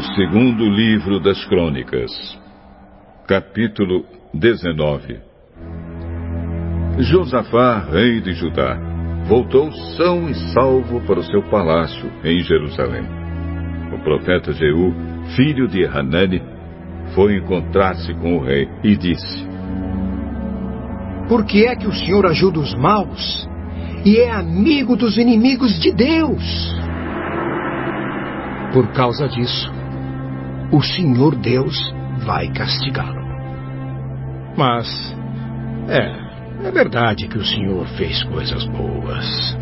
Segundo livro das Crônicas, capítulo 19. Josafá, rei de Judá, voltou são e salvo para o seu palácio em Jerusalém. O profeta Jeú, filho de Hanani, foi encontrar-se com o rei e disse: Por que é que o Senhor ajuda os maus e é amigo dos inimigos de Deus? Por causa disso, o Senhor Deus vai castigá-lo. Mas, é, é verdade que o Senhor fez coisas boas.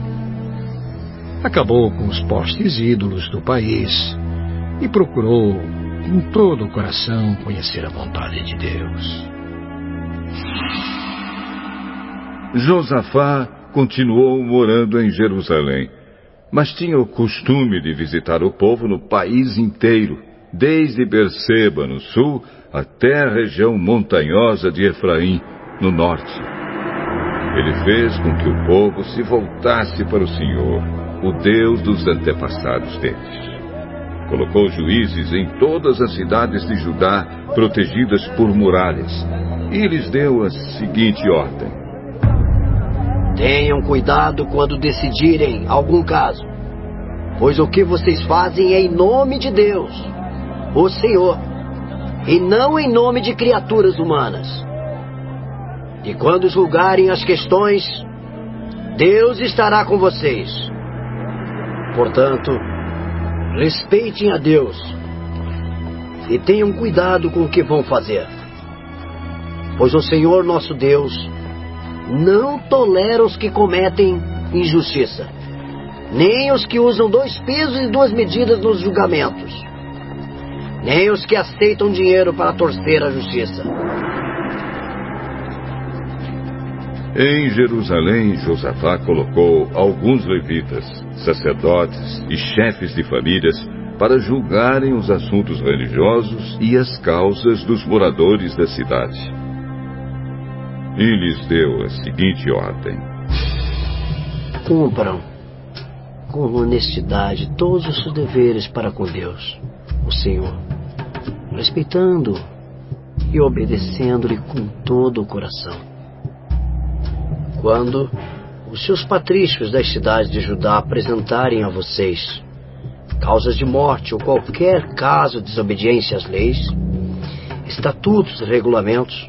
Acabou com os postes ídolos do país e procurou, com todo o coração, conhecer a vontade de Deus. Josafá continuou morando em Jerusalém, mas tinha o costume de visitar o povo no país inteiro desde Berseba, no sul, até a região montanhosa de Efraim, no norte. Ele fez com que o povo se voltasse para o Senhor, o Deus dos antepassados deles. Colocou juízes em todas as cidades de Judá, protegidas por muralhas, e lhes deu a seguinte ordem: Tenham cuidado quando decidirem algum caso, pois o que vocês fazem é em nome de Deus o Senhor, e não em nome de criaturas humanas. E quando julgarem as questões, Deus estará com vocês. Portanto, respeitem a Deus e tenham cuidado com o que vão fazer. Pois o Senhor nosso Deus não tolera os que cometem injustiça, nem os que usam dois pesos e duas medidas nos julgamentos nem os que aceitam dinheiro para torcer a justiça. Em Jerusalém, Josafá colocou alguns levitas, sacerdotes e chefes de famílias para julgarem os assuntos religiosos e as causas dos moradores da cidade. E lhes deu a seguinte ordem: Cumpram com honestidade todos os seus deveres para com Deus o Senhor, respeitando e obedecendo-lhe com todo o coração. Quando os seus patrícios das cidades de Judá apresentarem a vocês causas de morte ou qualquer caso de desobediência às leis, estatutos e regulamentos,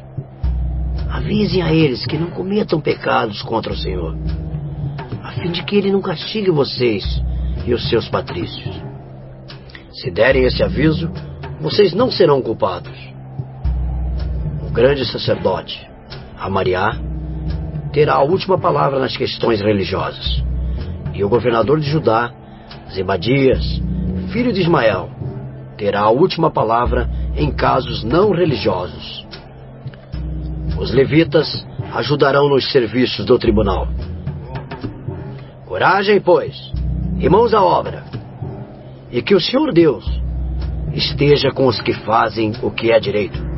avisem a eles que não cometam pecados contra o Senhor, a fim de que ele não castigue vocês e os seus patrícios. Se derem esse aviso, vocês não serão culpados. O grande sacerdote, Amariá, terá a última palavra nas questões religiosas. E o governador de Judá, Zebadias, filho de Ismael, terá a última palavra em casos não religiosos. Os levitas ajudarão nos serviços do tribunal. Coragem, pois, e mãos à obra e que o Senhor Deus esteja com os que fazem o que é direito.